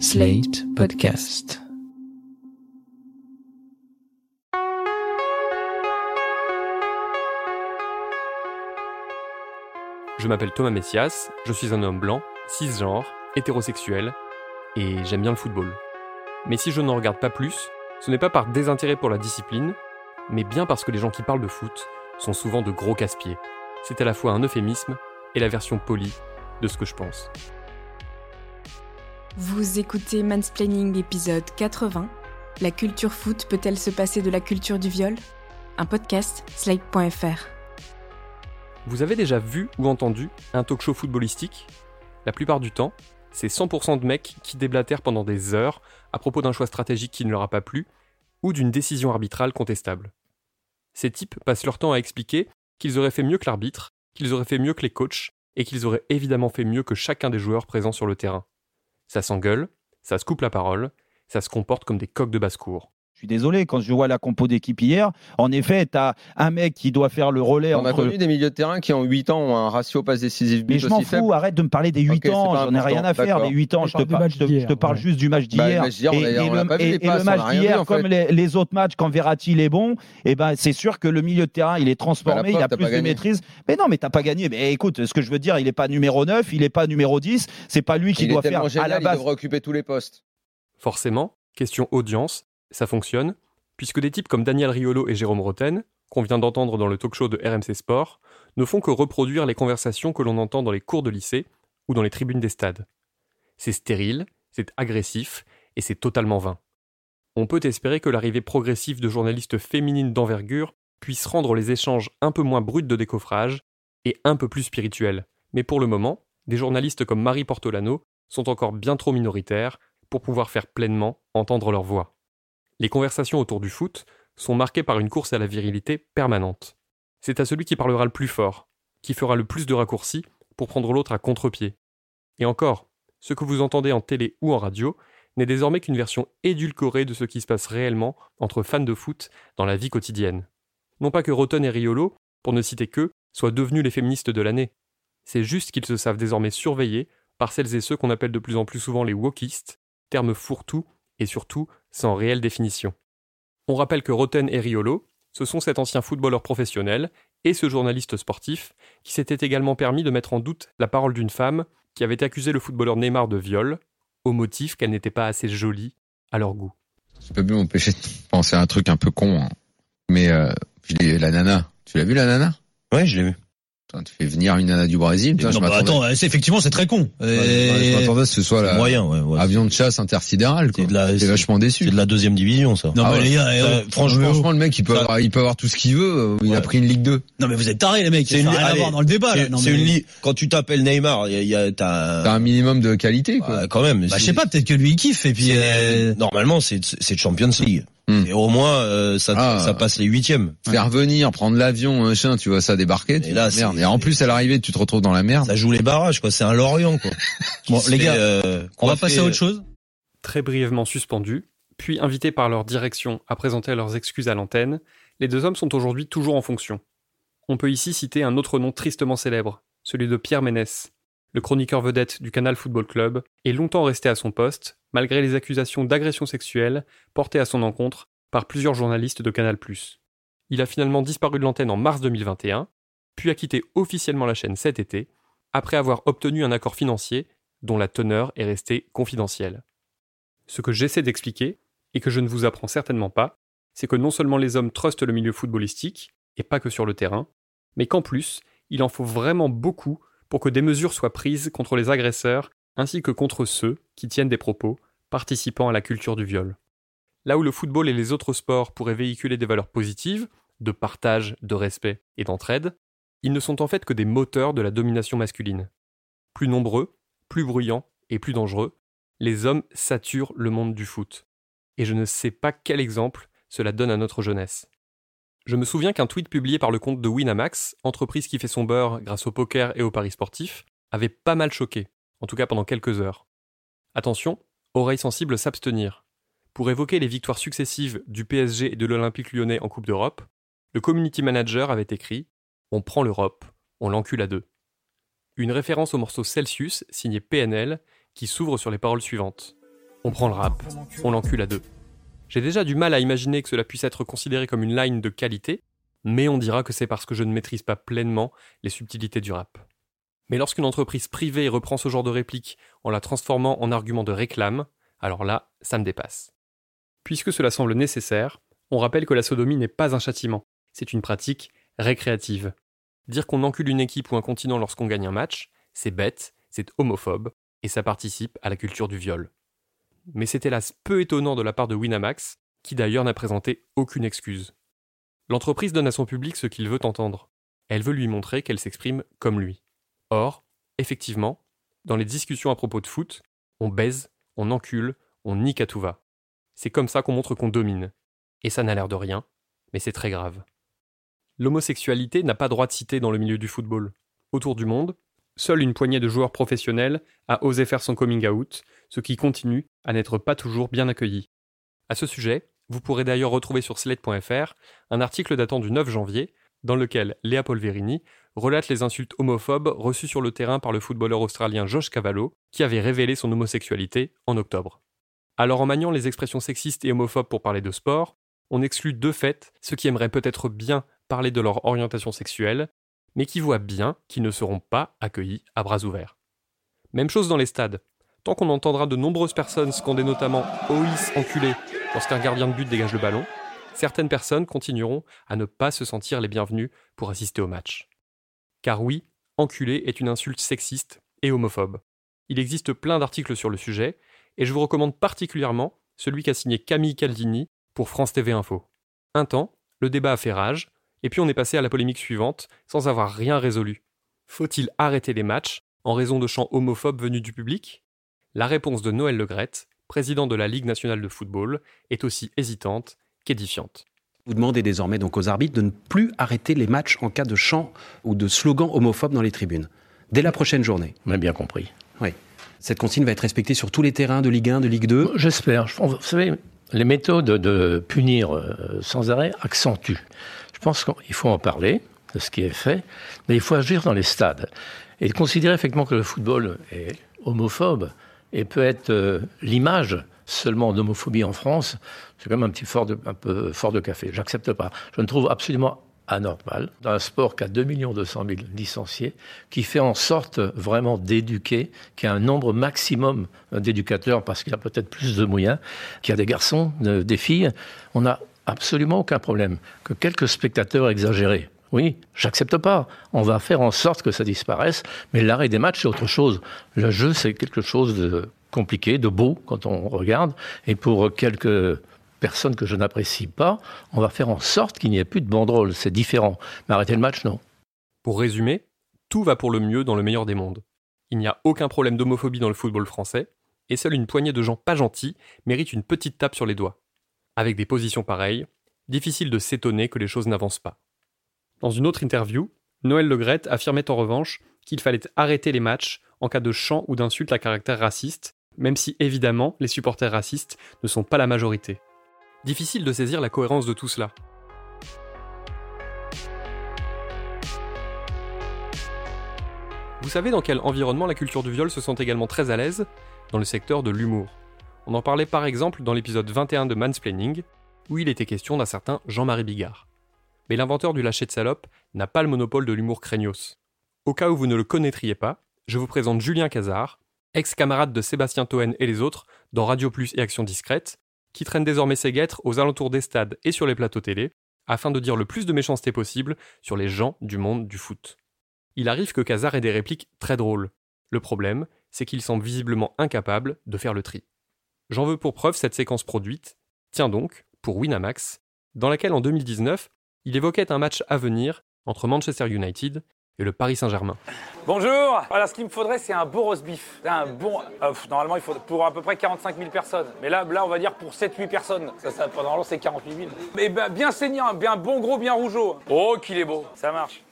Slate Podcast. Je m'appelle Thomas Messias, je suis un homme blanc, cisgenre, hétérosexuel, et j'aime bien le football. Mais si je n'en regarde pas plus, ce n'est pas par désintérêt pour la discipline, mais bien parce que les gens qui parlent de foot sont souvent de gros casse-pieds. C'est à la fois un euphémisme et la version polie de ce que je pense. Vous écoutez Mansplaining épisode 80. La culture foot peut-elle se passer de la culture du viol? Un podcast, slide.fr. Vous avez déjà vu ou entendu un talk show footballistique? La plupart du temps, c'est 100% de mecs qui déblatèrent pendant des heures à propos d'un choix stratégique qui ne leur a pas plu ou d'une décision arbitrale contestable. Ces types passent leur temps à expliquer qu'ils auraient fait mieux que l'arbitre, qu'ils auraient fait mieux que les coachs et qu'ils auraient évidemment fait mieux que chacun des joueurs présents sur le terrain. Ça s'engueule, ça se coupe la parole, ça se comporte comme des coqs de basse-cour. Je suis désolé, quand je vois la compo d'équipe hier, en effet, tu as un mec qui doit faire le relais On a connu des milieux de terrain qui en 8 ans ont un ratio passe décisif Mais je m'en fous, faible. arrête de me parler des 8 Ok, c'est ans, j'en ai rien à faire. Les 8 ans, je te, parle du par- match je te- je d'hier, te parle ouais. juste du match Bah, d'hier. et, le- et- et match d'hier, comme les, les autres matchs, quand Verratti il est bon, et ben c'est sûr que le milieu de terrain il est transformé, Bah, il a plus de gagné. maîtrise. Mais non, mais t'as pas gagné. Mais écoute, ce que je veux dire, il est pas numéro 9, il est pas numéro 10, c'est pas lui qui il doit faire à la il base. devrait occuper tous les postes. Forcément, question audience, ça fonctionne, puisque des types comme Daniel Riolo et Jérôme Roten, qu'on vient d'entendre dans le talk show de RMC Sport, ne font que reproduire les conversations que l'on entend dans les cours de lycée ou dans les tribunes des stades. C'est stérile, c'est agressif et c'est totalement vain. On peut espérer que l'arrivée progressive de journalistes féminines d'envergure puisse rendre les échanges un peu moins bruts de décoffrage et un peu plus spirituels. Mais pour le moment, des journalistes comme Marie Portolano sont encore bien trop minoritaires pour pouvoir faire pleinement entendre leur voix. Les conversations autour du foot sont marquées par une course à la virilité permanente. C'est à celui qui parlera le plus fort, qui fera le plus de raccourcis pour prendre l'autre à contre-pied. Et encore, ce que vous entendez en télé ou en radio n'est désormais qu'une version édulcorée de ce qui se passe réellement entre fans de foot dans la vie quotidienne. Non pas que Rotten et Riolo, pour ne citer qu'eux, soient devenus les féministes de l'année. C'est juste qu'ils se savent désormais surveillés par celles et ceux qu'on appelle de plus en plus souvent les wokistes, terme fourre-tout et surtout sans réelle définition. On rappelle que Roten et Riolo, ce sont cet ancien footballeur professionnel et ce journaliste sportif qui s'était également permis de mettre en doute la parole d'une femme qui avait accusé le footballeur Neymar de viol, au motif qu'elle n'était pas assez jolie à leur goût. Je peux plus m'empêcher de penser à un truc un peu con. hein. Mais euh, je la nana, tu l'as vu la nana? Ouais, je l'ai vu. Tu fais venir une nana du Brésil. Putain, je non, bah, attends, euh, c'est effectivement c'est très con. Ouais, je m'attendais à ce que ce soit la moyen, ouais, ouais. avion de chasse intersidéral. quoi. C'est de la- c'est- vachement déçu. C'est de la deuxième division, ça. Non, mais les gars, Ça, franchement, le mec, il peut, Ça- avoir, il peut avoir tout ce qu'il veut. euh, Il a pris une Ligue 2. Non mais vous êtes tarés les mecs, C'est ça une- rien à allez, voir dans le débat là. C'est Non, c'est mais- une Quand tu t'appelles Neymar, y a, y a- t'as T'as un... minimum de qualité, quoi. Ouais, quand même. Bah, je sais pas, peut-être que lui il kiffe et puis euh, Normalement, c'est c'est Champions League. Hmm. Et au moins, euh, ça, Ah. ça passe les huitièmes. Faire venir, prendre l'avion, machin, tu vois ça débarquer. Tu Et là, merde. Et en plus, à l'arrivée, tu te retrouves dans la merde. Ça joue les barrages, quoi. C'est un Lorient, quoi. Bon, les gars, euh, on va passer à autre chose. Très brièvement suspendus, puis invités par leur direction à présenter leurs excuses à l'antenne, les deux hommes sont aujourd'hui toujours en fonction. On peut ici citer un autre nom tristement célèbre, celui de Pierre Ménès. Le chroniqueur vedette du Canal Football Club est longtemps resté à son poste, malgré les accusations d'agression sexuelle portées à son encontre par plusieurs journalistes de Canal+. Il a finalement disparu de l'antenne en mars 2021, puis a quitté officiellement la chaîne cet été, après avoir obtenu un accord financier dont la teneur est restée confidentielle. Ce que j'essaie d'expliquer, et que je ne vous apprends certainement pas, c'est que non seulement les hommes trustent le milieu footballistique, et pas que sur le terrain, mais qu'en plus, il en faut vraiment beaucoup pour que des mesures soient prises contre les agresseurs, ainsi que contre ceux qui tiennent des propos participant à la culture du viol. Là où le football et les autres sports pourraient véhiculer des valeurs positives, de partage, de respect et d'entraide, ils ne sont en fait que des moteurs de la domination masculine. Plus nombreux, plus bruyants et plus dangereux, les hommes saturent le monde du foot. Et je ne sais pas quel exemple cela donne à notre jeunesse. Je me souviens qu'un tweet publié par le compte de Winamax, entreprise qui fait son beurre grâce au poker et aux paris sportifs, avait pas mal choqué, en tout cas pendant quelques heures. Attention, oreilles sensibles s'abstenir. Pour évoquer les victoires successives du PSG et de l'Olympique lyonnais en Coupe d'Europe, le community manager avait écrit On prend l'Europe, on l'encule à deux. Une référence au morceau Celsius signé PNL qui s'ouvre sur les paroles suivantes. On prend le rap, on l'encule à deux. J'ai déjà du mal à imaginer que cela puisse être considéré comme une line de qualité, mais on dira que c'est parce que je ne maîtrise pas pleinement les subtilités du rap. Mais lorsqu'une entreprise privée reprend ce genre de réplique en la transformant en argument de réclame, alors là, ça me dépasse. Puisque cela semble nécessaire, on rappelle que la sodomie n'est pas un châtiment, c'est une pratique récréative. Dire qu'on encule une équipe ou un continent lorsqu'on gagne un match, c'est bête, c'est homophobe, et ça participe à la culture du viol. Mais c'est hélas peu étonnant de la part de Winamax, qui d'ailleurs n'a présenté aucune excuse. L'entreprise donne à son public ce qu'il veut entendre. Elle veut lui montrer qu'elle s'exprime comme lui. Or, effectivement, dans les discussions à propos de foot, on baise, on encule, on nique à tout va. C'est comme ça qu'on montre qu'on domine. Et ça n'a l'air de rien, mais c'est très grave. L'homosexualité n'a pas droit de citer dans le milieu du football. Autour du monde, seule une poignée de joueurs professionnels a osé faire son coming out, ce qui continue à n'être pas toujours bien accueilli. À ce sujet, vous pourrez d'ailleurs retrouver sur slate.fr un article datant du 9 janvier dans lequel Léa Polverini relate les insultes homophobes reçues sur le terrain par le footballeur australien Josh Cavallo, qui avait révélé son homosexualité en octobre. Alors en maniant les expressions sexistes et homophobes pour parler de sport, on exclut de fait ceux qui aimeraient peut-être bien parler de leur orientation sexuelle, mais qui voient bien qu'ils ne seront pas accueillis à bras ouverts. Même chose dans les stades. Tant qu'on entendra de nombreuses personnes scander notamment OIS enculé lorsqu'un gardien de but dégage le ballon, certaines personnes continueront à ne pas se sentir les bienvenus pour assister au match. Car oui, enculé est une insulte sexiste et homophobe. Il existe plein d'articles sur le sujet, et je vous recommande particulièrement celui qu'a signé Camille Caldini pour France TV Info. Un temps, le débat a fait rage, et puis on est passé à la polémique suivante, sans avoir rien résolu. Faut-il arrêter les matchs en raison de chants homophobes venus du public? La réponse de Noël Legrette, président de la Ligue nationale de football, est aussi hésitante qu'édifiante. Vous demandez désormais donc aux arbitres de ne plus arrêter les matchs en cas de chants ou de slogans homophobes dans les tribunes, dès la prochaine journée. On a bien compris. Oui. Cette consigne va être respectée sur tous les terrains de Ligue 1, de Ligue 2 J'espère. Vous savez, les méthodes de punir euh, sans arrêt accentuent. Je pense qu'il faut en parler de ce qui est fait, mais il faut agir dans les stades. Et considérer effectivement que le football est homophobe et peut être euh, l'image seulement d'homophobie en France, c'est quand même un petit fort de, un peu fort de café. J'accepte pas. Je ne trouve absolument anormal dans un sport qui a 2 200 000 licenciés, qui fait en sorte vraiment d'éduquer, qui a un nombre maximum d'éducateurs parce qu'il y a peut-être plus de moyens, qu'il y a des garçons, des filles. On n'a absolument aucun problème que quelques spectateurs exagérés. Oui, j'accepte pas. On va faire en sorte que ça disparaisse, mais l'arrêt des matchs, c'est autre chose. Le jeu, c'est quelque chose de compliqué, de beau quand on regarde, et pour quelques personnes que je n'apprécie pas, on va faire en sorte qu'il n'y ait plus de banderoles. C'est différent. Mais arrêter le match, non. Pour résumer, tout va pour le mieux dans le meilleur des mondes. Il n'y a aucun problème d'homophobie dans le football français, et seule une poignée de gens pas gentils mérite une petite tape sur les doigts. Avec des positions pareilles, difficile de s'étonner que les choses n'avancent pas. Dans une autre interview, Noël Legrette affirmait en revanche qu'il fallait arrêter les matchs en cas de chants ou d'insultes à caractère raciste, même si évidemment les supporters racistes ne sont pas la majorité. Difficile de saisir la cohérence de tout cela. Vous savez dans quel environnement la culture du viol se sent également très à l'aise? Dans le secteur de l'humour. On en parlait par exemple dans l'épisode 21 de Mansplaining, où il était question d'un certain Jean-Marie Bigard. Mais l'inventeur du lâcher de salope n'a pas le monopole de l'humour craignos. Au cas où vous ne le connaîtriez pas, je vous présente Julien Cazard, ex-camarade de Sébastien Toen et les autres dans Radio Plus et Action Discrète, qui traîne désormais ses guêtres aux alentours des stades et sur les plateaux télé, afin de dire le plus de méchanceté possible sur les gens du monde du foot. Il arrive que Cazard ait des répliques très drôles. Le problème, c'est qu'il semble visiblement incapable de faire le tri. J'en veux pour preuve cette séquence produite, tiens donc, pour Winamax, dans laquelle en 2019, il évoquait un match à venir entre Manchester United et le Paris Saint-Germain. Bonjour Voilà, ce qu'il me faudrait, c'est un beau roast beef. Un bon, euh, normalement, il faut pour à peu près 45 000 personnes. Mais là, là on va dire pour 7-8 personnes. Ça, ça, normalement, c'est 48 000. Mais ben, bien saignant, bien bon gros, bien rougeau. Oh, qu'il est beau Ça marche.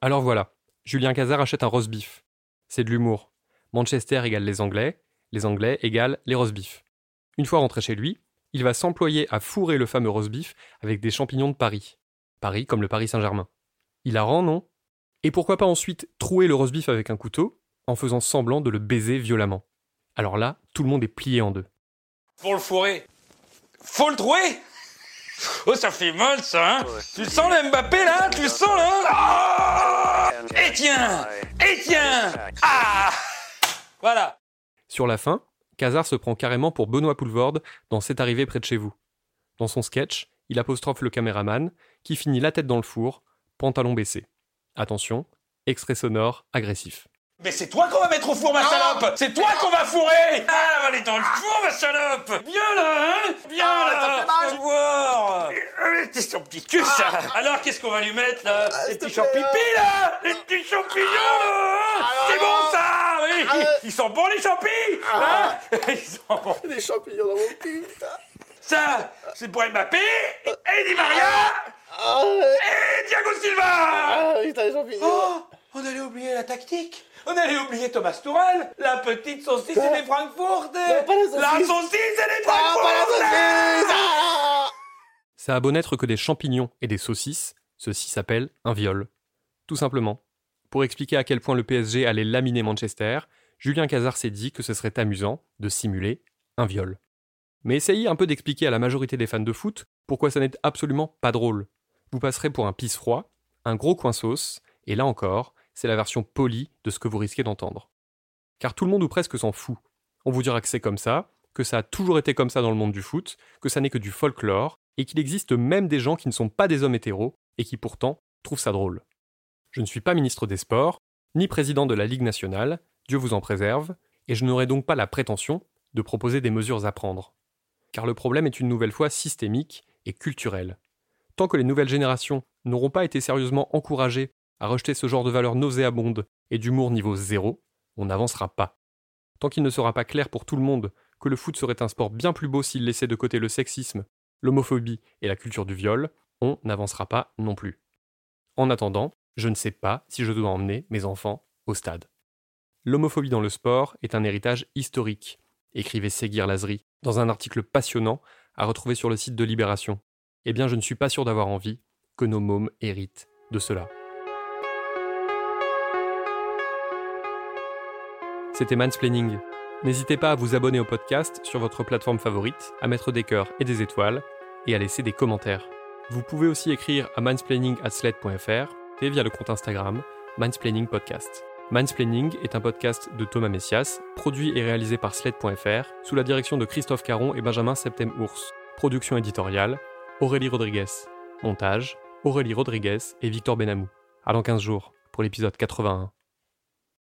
Alors voilà, Julien Cazard achète un roast beef. C'est de l'humour. Manchester égale les Anglais, les Anglais égale les roast beef. Une fois rentré chez lui, il va s'employer à fourrer le fameux roast beef avec des champignons de Paris. Paris comme le Paris Saint-Germain. Il a rend, non? Et pourquoi pas ensuite trouer le roast beef avec un couteau en faisant semblant de le baiser violemment? Alors là, tout le monde est plié en deux. Pour le fourrer. Faut le trouver? Oh, ça fait mal, ça, hein? Tu sens le Mbappé, là? Tu le sens, là Ah! Et tiens! Et tiens! Ah! Voilà. Sur la fin, Cazard se prend carrément pour Benoît Poulvorde dans C'est arrivé près de chez vous. Dans son sketch, il apostrophe le caméraman, qui finit la tête dans le four, pantalon baissé. Attention, extrait sonore agressif. Mais c'est toi qu'on va mettre au four, ma salope! C'est toi qu'on va fourrer! Ah, va aller dans le four, ma salope! Viens là, hein! Viens là Ça fait voir C'est son petit cul, ça. Alors, qu'est-ce qu'on va lui mettre, là? Les petits champignons, là Les petits champignons, là hein! C'est bon, ça! Oui. Ils sont bons, les champignons hein! Ils sont bons. Des champignons dans mon cul. Ça, c'est pour Mbappé et Di Maria et Silva Ah, putain, les champignons. Oh On allait oublier la tactique On allait oublier Thomas Tourelle La petite saucisse et les Frankfurt Non, pas la saucisse. La saucisse et les Ah, Frankfurt Ah Ça a beau n'être que des champignons et des saucisses, ceci s'appelle un viol. Tout simplement. Pour expliquer à quel point le PSG allait laminer Manchester, Julien Cazard s'est dit que ce serait amusant de simuler un viol. Mais essayez un peu d'expliquer à la majorité des fans de foot pourquoi ça n'est absolument pas drôle. Vous passerez pour un pisse froid, un gros coin sauce, et là encore, c'est la version polie de ce que vous risquez d'entendre. Car tout le monde ou presque s'en fout. On vous dira que c'est comme ça, que ça a toujours été comme ça dans le monde du foot, que ça n'est que du folklore, et qu'il existe même des gens qui ne sont pas des hommes hétéros, et qui pourtant trouvent ça drôle. Je ne suis pas ministre des Sports, ni président de la Ligue nationale, Dieu vous en préserve, et je n'aurai donc pas la prétention de proposer des mesures à prendre. Car le problème est une nouvelle fois systémique et culturel. Tant que les nouvelles générations n'auront pas été sérieusement encouragées à rejeter ce genre de valeurs nauséabondes et d'humour niveau zéro, on n'avancera pas. Tant qu'il ne sera pas clair pour tout le monde que le foot serait un sport bien plus beau s'il laissait de côté le sexisme, l'homophobie et la culture du viol, on n'avancera pas non plus. En attendant, je ne sais pas si je dois emmener mes enfants au stade. L'homophobie dans le sport est un héritage historique, écrivait Seguir Lazri dans un article passionnant à retrouver sur le site de Libération. Eh bien, je ne suis pas sûr d'avoir envie que nos mômes héritent de cela. C'était Mansplaining. N'hésitez pas à vous abonner au podcast sur votre plateforme favorite, à mettre des cœurs et des étoiles, et à laisser des commentaires. Vous pouvez aussi écrire à mansplaining@sled.fr et via le compte Instagram Mansplaining Podcast. Mansplaining est un podcast de Thomas Messias, produit et réalisé par Sled.fr, sous la direction de Christophe Caron et Benjamin Septem-Ours. Production éditoriale, Aurélie Rodriguez. Montage, Aurélie Rodriguez et Victor Benamou. À dans 15 jours, pour l'épisode 81.